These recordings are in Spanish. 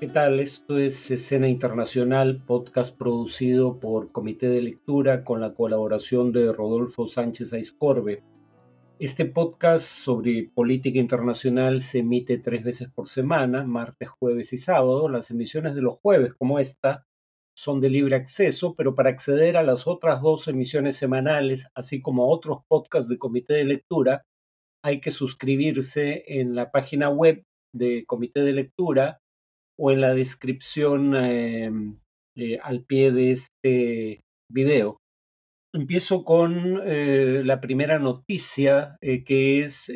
¿Qué tal? Esto es Escena Internacional, podcast producido por Comité de Lectura con la colaboración de Rodolfo Sánchez Aiscorbe. Este podcast sobre política internacional se emite tres veces por semana, martes, jueves y sábado. Las emisiones de los jueves, como esta, son de libre acceso, pero para acceder a las otras dos emisiones semanales, así como a otros podcasts de Comité de Lectura, hay que suscribirse en la página web de Comité de Lectura o en la descripción em, eh, al pie de este video. Empiezo con eh, la primera noticia, eh, que es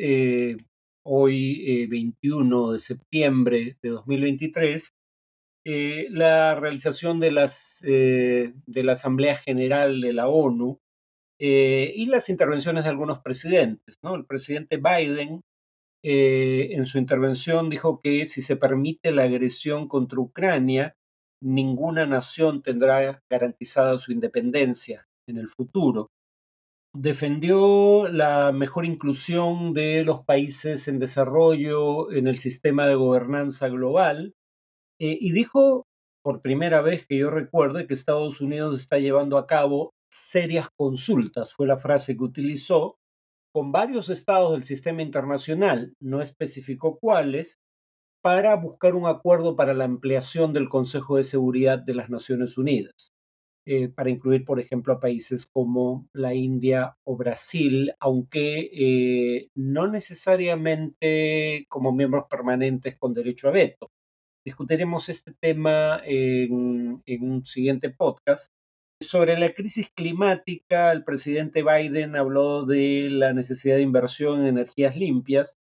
hoy 21 de septiembre de 2023, la realización de, las, de la Asamblea General de la ONU y las intervenciones de algunos presidentes. ¿no? El presidente Biden eh, en su intervención dijo que si se permite la agresión contra Ucrania, ninguna nación tendrá garantizada su independencia en el futuro. Defendió la mejor inclusión de los países en desarrollo en el sistema de gobernanza global eh, y dijo, por primera vez que yo recuerde, que Estados Unidos está llevando a cabo serias consultas, fue la frase que utilizó, con varios estados del sistema internacional, no especificó cuáles, para buscar un acuerdo para la ampliación del Consejo de Seguridad de las Naciones Unidas, eh, para incluir, por ejemplo, a países como la India o Brasil, aunque eh, no necesariamente como miembros permanentes con derecho a veto. Discutiremos este tema en un siguiente podcast, sobre la crisis climática, el presidente Biden habló de la necesidad de inversión en energías limpias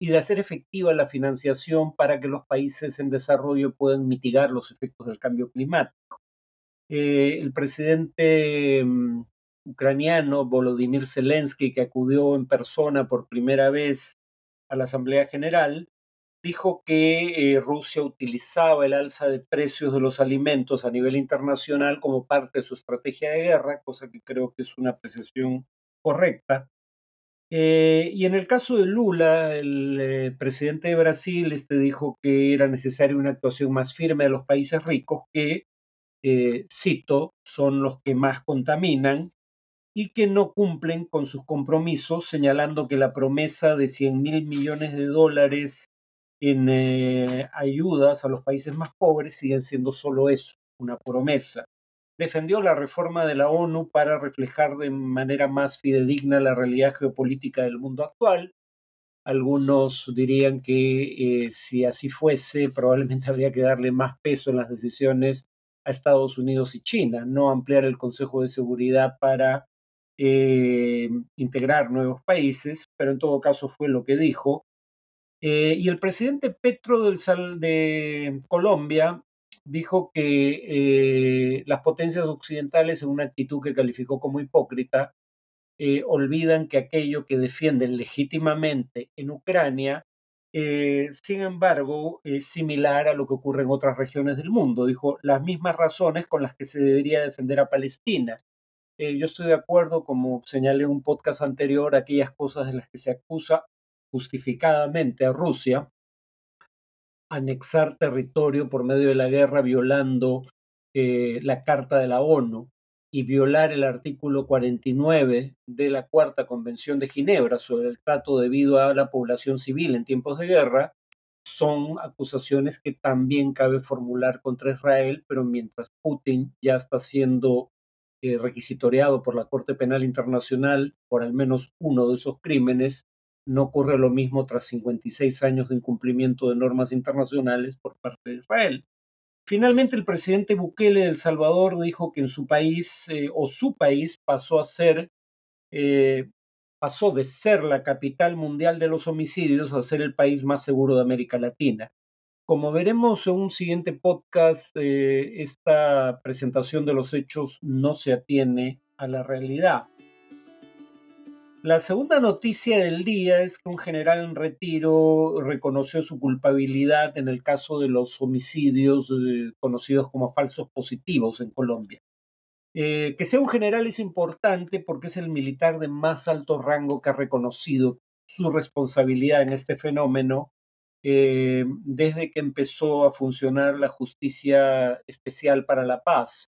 y de hacer efectiva la financiación para que los países en desarrollo puedan mitigar los efectos del cambio climático. Eh, el presidente mm, ucraniano Volodymyr Zelensky, que acudió en persona por primera vez a la Asamblea General, dijo que eh, Rusia utilizaba el alza de precios de los alimentos a nivel internacional como parte de su estrategia de guerra, cosa que creo que es una apreciación correcta. Eh, y en el caso de Lula, el eh, presidente de Brasil este dijo que era necesaria una actuación más firme de los países ricos que, cito, son los que más contaminan y que no cumplen con sus compromisos, señalando que la promesa de 100 mil millones de dólares en ayudas a los países más pobres siguen siendo solo eso, una promesa. Defendió la reforma de la ONU para reflejar de manera más fidedigna la realidad geopolítica del mundo actual. Algunos dirían que eh, si así fuese, probablemente habría que darle más peso en las decisiones a Estados Unidos y China, no ampliar el Consejo de Seguridad para eh, integrar nuevos países, pero en todo caso fue lo que dijo. Eh, y el presidente Petro del de Colombia dijo que eh, las potencias occidentales, en una actitud que calificó como hipócrita, eh, olvidan que aquello que defienden legítimamente en Ucrania, sin embargo, es similar a lo que ocurre en otras regiones del mundo. Dijo las mismas razones con las que se debería defender a Palestina. yo estoy de acuerdo, como señalé en un podcast anterior, aquellas cosas de las que se acusa justificadamente a Rusia anexar territorio por medio de la guerra violando eh, la Carta de la ONU y violar el artículo 49 de la Cuarta Convención de Ginebra sobre el trato debido a la población civil en tiempos de guerra, son acusaciones que también cabe formular contra Israel, pero mientras Putin ya está siendo eh, requisitoriado por la Corte Penal Internacional por al menos uno de esos crímenes, no ocurre lo mismo tras 56 años de incumplimiento de normas internacionales por parte de Israel. Finalmente, el presidente Bukele de El Salvador dijo que en su país eh, o su país pasó a ser, eh, pasó de ser la capital mundial de los homicidios a ser el país más seguro de América Latina. Como veremos en un siguiente podcast, eh, esta presentación de los hechos no se atiene a la realidad. La segunda noticia del día es que un general en retiro reconoció su culpabilidad en el caso de los homicidios eh, conocidos como falsos positivos en Colombia. Eh, que sea un general es importante porque es el militar de más alto rango que ha reconocido su responsabilidad en este fenómeno eh, desde que empezó a funcionar la justicia especial para la paz.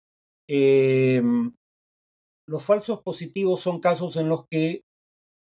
Los falsos positivos son casos en los que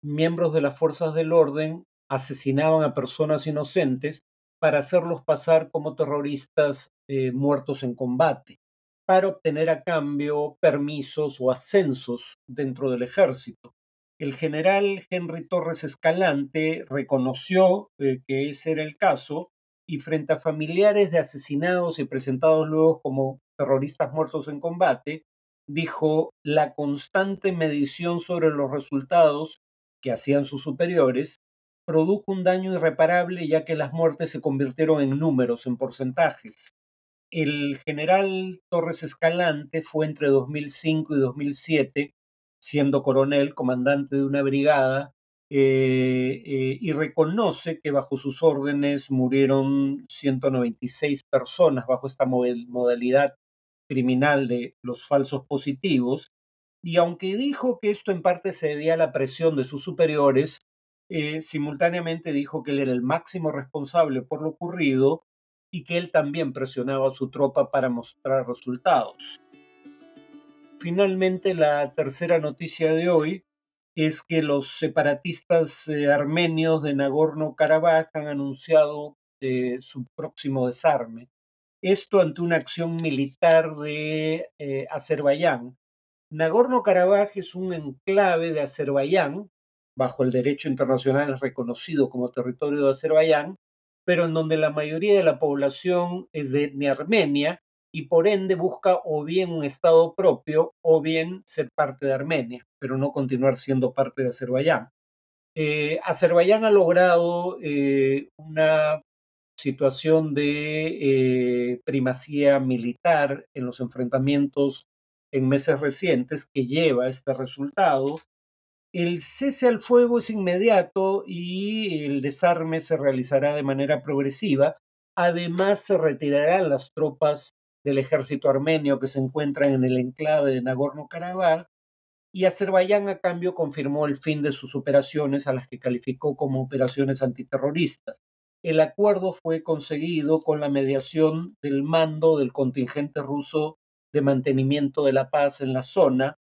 miembros de las fuerzas del orden asesinaban a personas inocentes para hacerlos pasar como terroristas eh, muertos en combate, para obtener a cambio permisos o ascensos dentro del ejército. El general Henry Torres Escalante reconoció eh, que ese era el caso y frente a familiares de asesinados y presentados luego como terroristas muertos en combate, dijo la constante medición sobre los resultados que hacían sus superiores produjo un daño irreparable ya que las muertes se convirtieron en números, en porcentajes. El general Torres Escalante fue entre 2005 y 2007 siendo coronel, comandante de una brigada, eh, eh, y reconoce que bajo sus órdenes murieron 196 personas bajo esta modalidad criminal de los falsos positivos, y aunque dijo que esto en parte se debía a la presión de sus superiores, eh, simultáneamente dijo que él era el máximo responsable por lo ocurrido y que él también presionaba a su tropa para mostrar resultados. Finalmente, la tercera noticia de hoy es que los separatistas eh, armenios de Nagorno-Karabaj han anunciado eh, su próximo desarme. Esto ante una acción militar de Azerbaiyán. Nagorno-Karabaj es un enclave de Azerbaiyán, bajo el derecho internacional reconocido como territorio de Azerbaiyán, pero en donde la mayoría de la población es de etnia armenia y por ende busca o bien un Estado propio o bien ser parte de Armenia, pero no continuar siendo parte de Azerbaiyán. Eh, Azerbaiyán ha logrado eh, una situación de eh, primacía militar en los enfrentamientos en meses recientes que lleva este resultado. El cese al fuego es inmediato y el desarme se realizará de manera progresiva. Además, se retirarán las tropas del ejército armenio que se encuentra en el enclave de Nagorno-Karabaj, y Azerbaiyán a cambio confirmó el fin de sus operaciones a las que calificó como operaciones antiterroristas. El acuerdo fue conseguido con la mediación del mando del contingente ruso de mantenimiento de la paz en la zona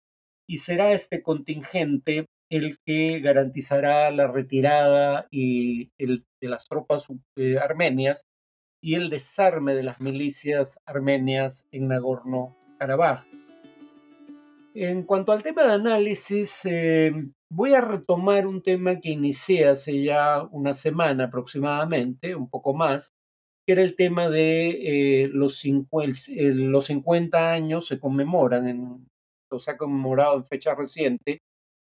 y será este contingente el que garantizará la retirada y de las tropas eh, armenias y el desarme de las milicias armenias en Nagorno-Karabaj. En cuanto al tema de análisis, eh, voy a retomar un tema que inicié hace ya una semana aproximadamente, un poco más, que era el tema de eh, los, eh, los 50 años se conmemoran, en, o se ha conmemorado en fecha reciente,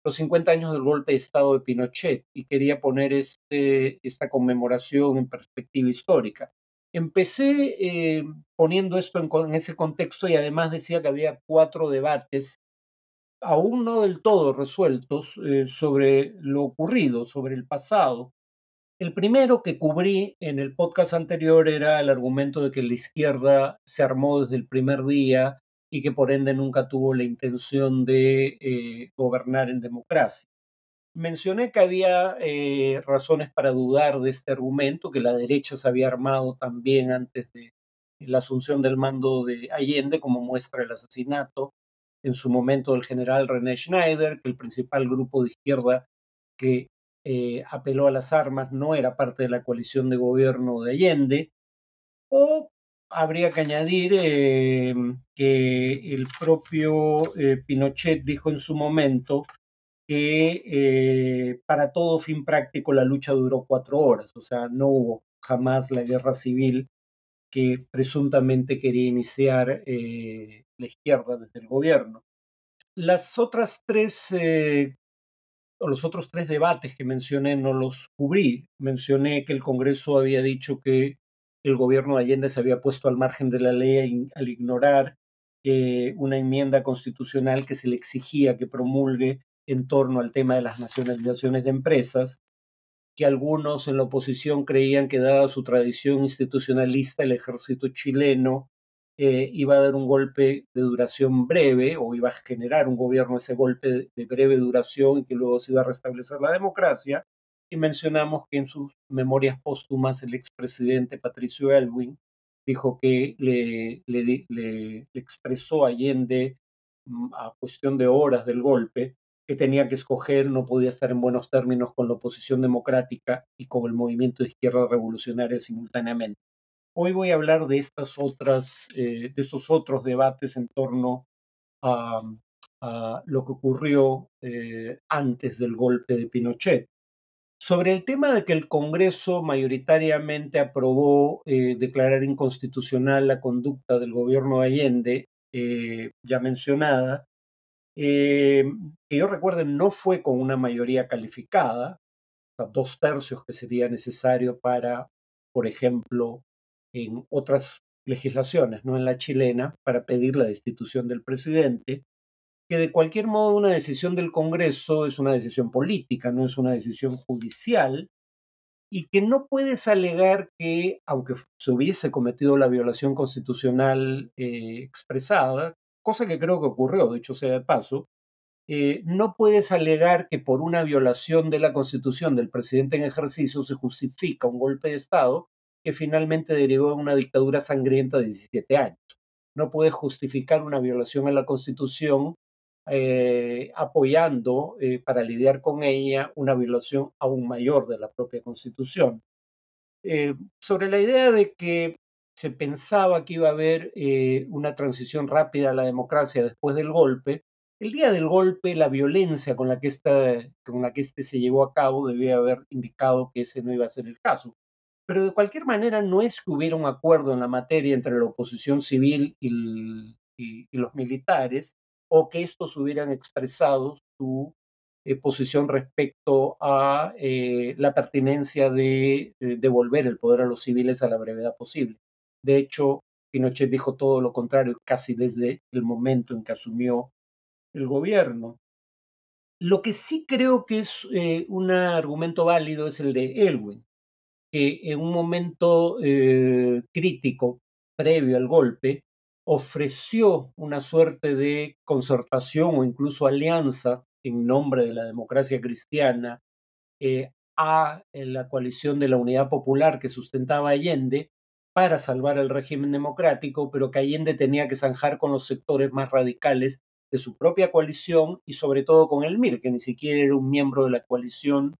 los 50 años del golpe de Estado de Pinochet y quería poner este, esta conmemoración en perspectiva histórica. Empecé eh, poniendo esto en, ese contexto y además decía que había cuatro debates, aún no del todo resueltos, sobre lo ocurrido, sobre el pasado. El primero que cubrí en el podcast anterior era el argumento de que la izquierda se armó desde el primer día y que por ende nunca tuvo la intención de eh, gobernar en democracia. Mencioné que había eh, razones para dudar de este argumento, que la derecha se había armado también antes de la asunción del mando de Allende, como muestra el asesinato en su momento del general René Schneider, que el principal grupo de izquierda que eh, apeló a las armas no era parte de la coalición de gobierno de Allende, o habría que añadir eh, que el propio Pinochet dijo en su momento que eh, para todo fin práctico la lucha duró cuatro horas, o sea, no hubo jamás la guerra civil que presuntamente quería iniciar eh, la izquierda desde el gobierno. Las otras tres, eh, los otros tres debates que mencioné no los cubrí. Mencioné que el Congreso había dicho que el gobierno de Allende se había puesto al margen de la ley al ignorar una enmienda constitucional que se le exigía que promulgue en torno al tema de las nacionalizaciones de empresas, que algunos en la oposición creían que dada su tradición institucionalista el ejército chileno eh, iba a dar un golpe de duración breve o iba a generar un gobierno ese golpe de breve duración y que luego se iba a restablecer la democracia. y mencionamos que en sus memorias póstumas el expresidente Patricio Elwin dijo que le, le, expresó a Allende mm, a cuestión de horas del golpe que tenía que escoger, no podía estar en buenos términos con la oposición democrática y con el movimiento de izquierda revolucionaria simultáneamente. Hoy voy a hablar de estas otras, eh, de estos otros debates en torno a, lo que ocurrió eh, antes del golpe de Pinochet. Sobre el tema de que el Congreso mayoritariamente aprobó eh, declarar inconstitucional la conducta del gobierno de Allende, ya mencionada, que yo recuerde no fue con una mayoría calificada, o sea, dos tercios que sería necesario para, por ejemplo, en otras legislaciones, no en la chilena, para pedir la destitución del presidente, que de cualquier modo una decisión del Congreso es una decisión política, no es una decisión judicial, y que no puedes alegar que, aunque se hubiese cometido la violación constitucional eh, expresada, cosa que creo que ocurrió, de hecho sea de paso, eh, no puedes alegar que por una violación de la constitución del presidente en ejercicio se justifica un golpe de Estado que finalmente derivó en una dictadura sangrienta de 17 años. No puedes justificar una violación a la constitución eh, apoyando eh, para lidiar con ella una violación aún mayor de la propia Constitución. Eh, sobre la idea de que se pensaba que iba a haber una transición rápida a la democracia después del golpe, el día del golpe la violencia con la que, esta, con la que este se llevó a cabo debía haber indicado que ese no iba a ser el caso. Pero de cualquier manera no es que hubiera un acuerdo en la materia entre la oposición civil y los militares, o que estos hubieran expresado su eh, posición respecto a eh, la pertinencia de, devolver el poder a los civiles a la brevedad posible. De hecho, Pinochet dijo todo lo contrario casi desde el momento en que asumió el gobierno. Lo que sí creo que es eh, un argumento válido es el de Elwin, que en un momento crítico previo al golpe ofreció una suerte de concertación o incluso alianza en nombre de la democracia cristiana eh, a la coalición de la Unidad Popular que sustentaba Allende para salvar el régimen democrático, pero que Allende tenía que zanjar con los sectores más radicales de su propia coalición y sobre todo con el MIR, que ni siquiera era un miembro de la coalición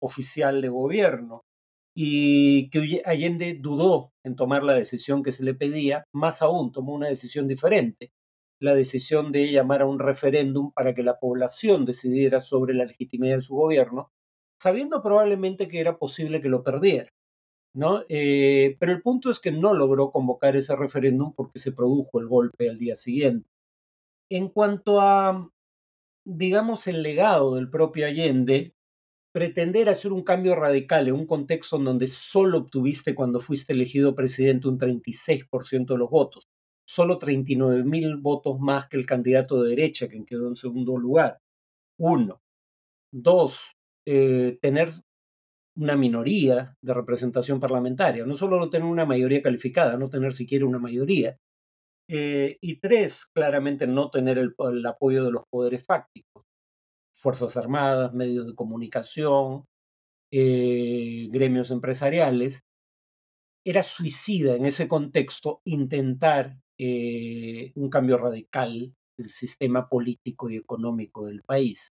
oficial de gobierno y que Allende dudó en tomar la decisión que se le pedía, más aún tomó una decisión diferente, la decisión de llamar a un referéndum para que la población decidiera sobre la legitimidad de su gobierno, sabiendo probablemente que era posible que lo perdiera. ¿no? Eh, pero el punto es que no logró convocar ese referéndum porque se produjo el golpe al día siguiente. En cuanto a, digamos, el legado del propio Allende, pretender hacer un cambio radical en un contexto en donde solo obtuviste cuando fuiste elegido presidente un 36% de los votos, solo 39 mil votos más que el candidato de derecha, que quedó en segundo lugar. Uno. Dos, eh, tener una minoría de representación parlamentaria, no solo no tener una mayoría calificada, no tener siquiera una mayoría. Eh, y tres, claramente no tener el apoyo de los poderes fácticos. Fuerzas Armadas, medios de comunicación, eh, gremios empresariales, era suicida en ese contexto intentar eh, un cambio radical del sistema político y económico del país.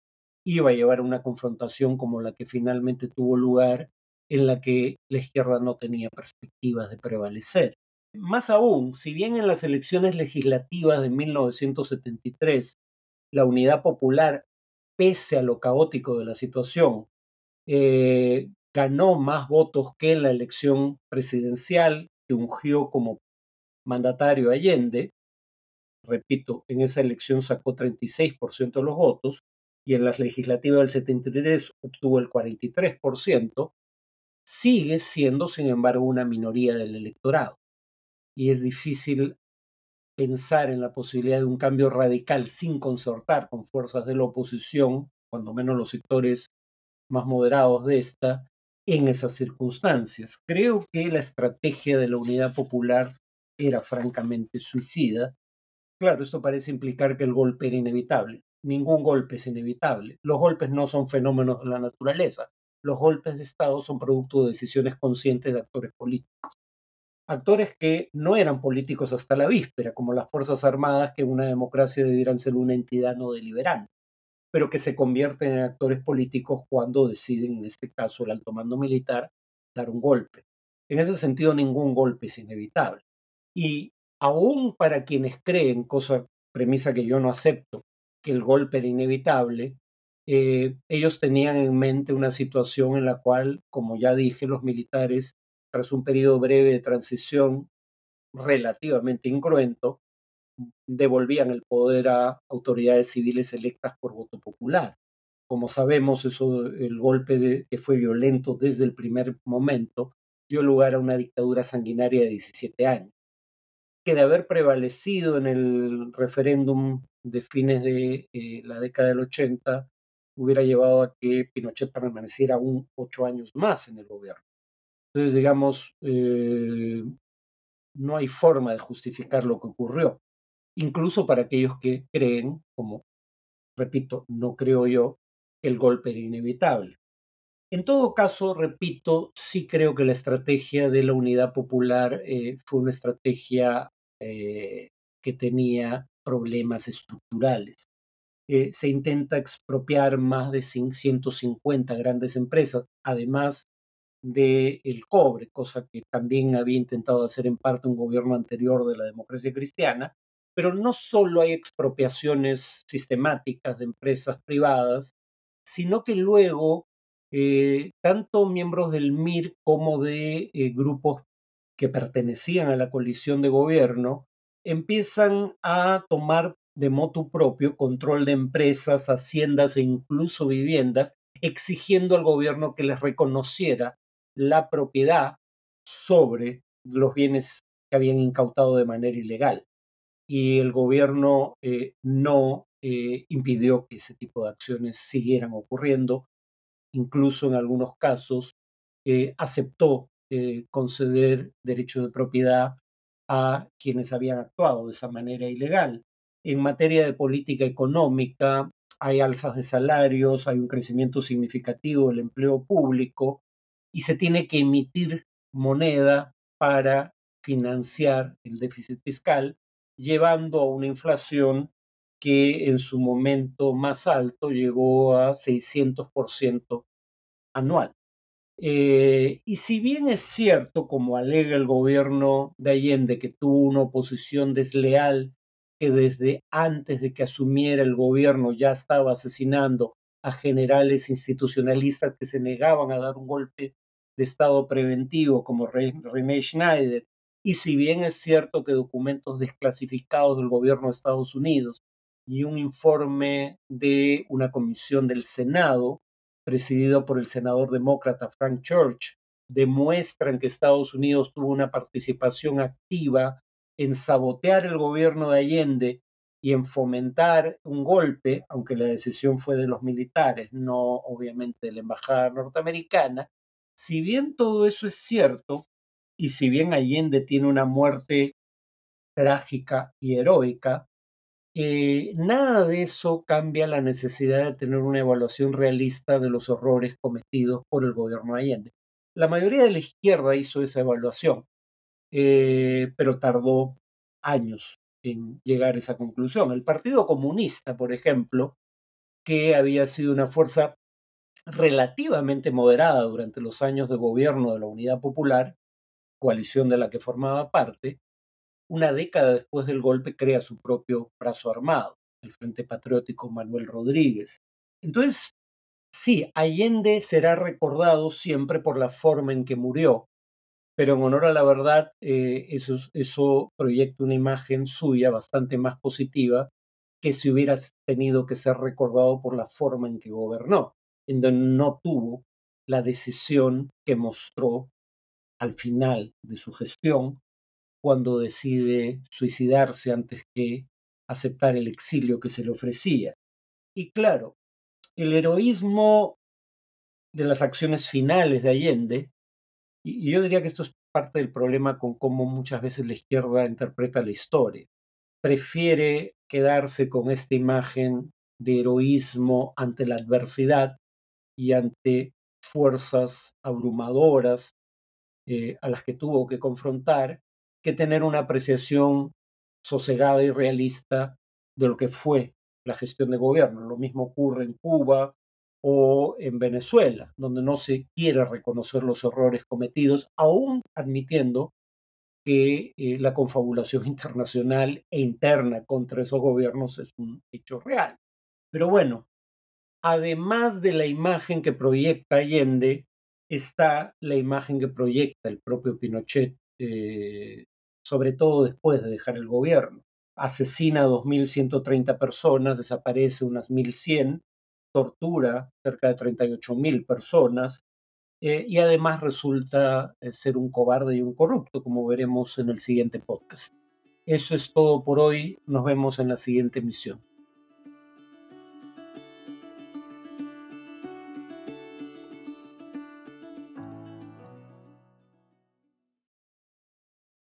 Iba a llevar a una confrontación como la que finalmente tuvo lugar, en la que la izquierda no tenía perspectivas de prevalecer. Más aún, si bien en las elecciones legislativas de 1973 la Unidad Popular pese a lo caótico de la situación, eh, ganó más votos que en la elección presidencial que ungió como mandatario Allende. Repito, en esa elección sacó 36% de los votos y en las legislativas del 73 obtuvo el 43%, sigue siendo, sin embargo, una minoría del electorado. Y es difícil pensar en la posibilidad de un cambio radical sin concertar con fuerzas de la oposición, cuando menos los sectores más moderados de esta, en esas circunstancias. Creo que la estrategia de la unidad popular era francamente suicida. Claro, esto parece implicar que el golpe era inevitable. Ningún golpe es inevitable. Los golpes no son fenómenos de la naturaleza. los golpes de Estado son producto de decisiones conscientes de actores políticos. Actores que no eran políticos hasta la víspera, como las Fuerzas Armadas, que en una democracia debieran ser una entidad no deliberante, pero que se convierten en actores políticos cuando deciden, en este caso el alto mando militar, dar un golpe. En ese sentido, ningún golpe es inevitable. Y aún para quienes creen, cosa premisa que yo no acepto, que el golpe era inevitable, eh, ellos tenían en mente una situación en la cual, como ya dije, los militares, tras un periodo breve de transición relativamente incruento, devolvían el poder a autoridades civiles electas por voto popular. Como sabemos, eso, el golpe que fue violento desde el primer momento dio lugar a una dictadura sanguinaria de 17 años, que de haber prevalecido en el referéndum de fines de eh, la década del 80 hubiera llevado a que Pinochet permaneciera aún ocho años más en el gobierno. Entonces, digamos, eh, no hay forma de justificar lo que ocurrió, incluso para aquellos que creen, como repito, no creo yo, que el golpe era inevitable. En todo caso, repito, sí creo que la estrategia de la unidad popular eh, fue una estrategia eh, que tenía problemas estructurales. Se intenta expropiar más de 150 grandes empresas, además del el cobre, cosa que también había intentado hacer en parte un gobierno anterior de la democracia cristiana, pero no solo hay expropiaciones sistemáticas de empresas privadas, sino que luego eh, tanto miembros del MIR como de eh, grupos que pertenecían a la coalición de gobierno empiezan a tomar de motu propio control de empresas, haciendas e incluso viviendas, exigiendo al gobierno que les reconociera la propiedad sobre los bienes que habían incautado de manera ilegal. Y el gobierno eh, no eh, impidió que ese tipo de acciones siguieran ocurriendo, incluso en algunos casos eh, aceptó conceder derechos de propiedad a quienes habían actuado de esa manera ilegal. En materia de política económica, hay alzas de salarios, hay un crecimiento significativo del empleo público y se tiene que emitir moneda para financiar el déficit fiscal, llevando a una inflación que en su momento más alto llegó a 600% anual. Eh, y si bien es cierto, como alega el gobierno de Allende, que tuvo una oposición desleal que desde antes de que asumiera el gobierno ya estaba asesinando a generales institucionalistas que se negaban a dar un golpe de Estado preventivo como René Schneider, y si bien es cierto que documentos desclasificados del gobierno de Estados Unidos y un informe de una comisión del Senado, presidido por el senador demócrata Frank Church, demuestran que Estados Unidos tuvo una participación activa en sabotear el gobierno de Allende y en fomentar un golpe, aunque la decisión fue de los militares, no obviamente de la embajada norteamericana, si bien todo eso es cierto, y si bien Allende tiene una muerte trágica y heroica, eh, nada de eso cambia la necesidad de tener una evaluación realista de los horrores cometidos por el gobierno de Allende. La mayoría de la izquierda hizo esa evaluación, eh, pero tardó años en llegar a esa conclusión. El Partido Comunista, por ejemplo, que había sido una fuerza relativamente moderada durante los años de gobierno de la Unidad Popular, coalición de la que formaba parte, una década después del golpe crea su propio brazo armado, el Frente Patriótico Manuel Rodríguez. Entonces, sí, Allende será recordado siempre por la forma en que murió, pero en honor a la verdad, eh, eso, eso proyecta una imagen suya bastante más positiva que si hubiera tenido que ser recordado por la forma en que gobernó, en donde no tuvo la decisión que mostró al final de su gestión, cuando decide suicidarse antes que aceptar el exilio que se le ofrecía. Y claro, el heroísmo de las acciones finales de Allende y yo diría que esto es parte del problema con cómo muchas veces la izquierda interpreta la historia. Prefiere quedarse con esta imagen de heroísmo ante la adversidad y ante fuerzas abrumadoras eh, a las que tuvo que confrontar que tener una apreciación sosegada y realista de lo que fue la gestión de gobierno. Lo mismo ocurre en Cuba o en Venezuela, donde no se quiere reconocer los errores cometidos, aún admitiendo que eh, la confabulación internacional e interna contra esos gobiernos es un hecho real. Pero bueno, además de la imagen que proyecta Allende, está la imagen que proyecta el propio Pinochet, eh, sobre todo después de dejar el gobierno. Asesina a 2.130 personas, desaparece unas 1.100, tortura cerca de 38.000 personas, eh, y además resulta eh, ser un cobarde y un corrupto, como veremos en el siguiente podcast. Eso es todo por hoy, nos vemos en la siguiente emisión.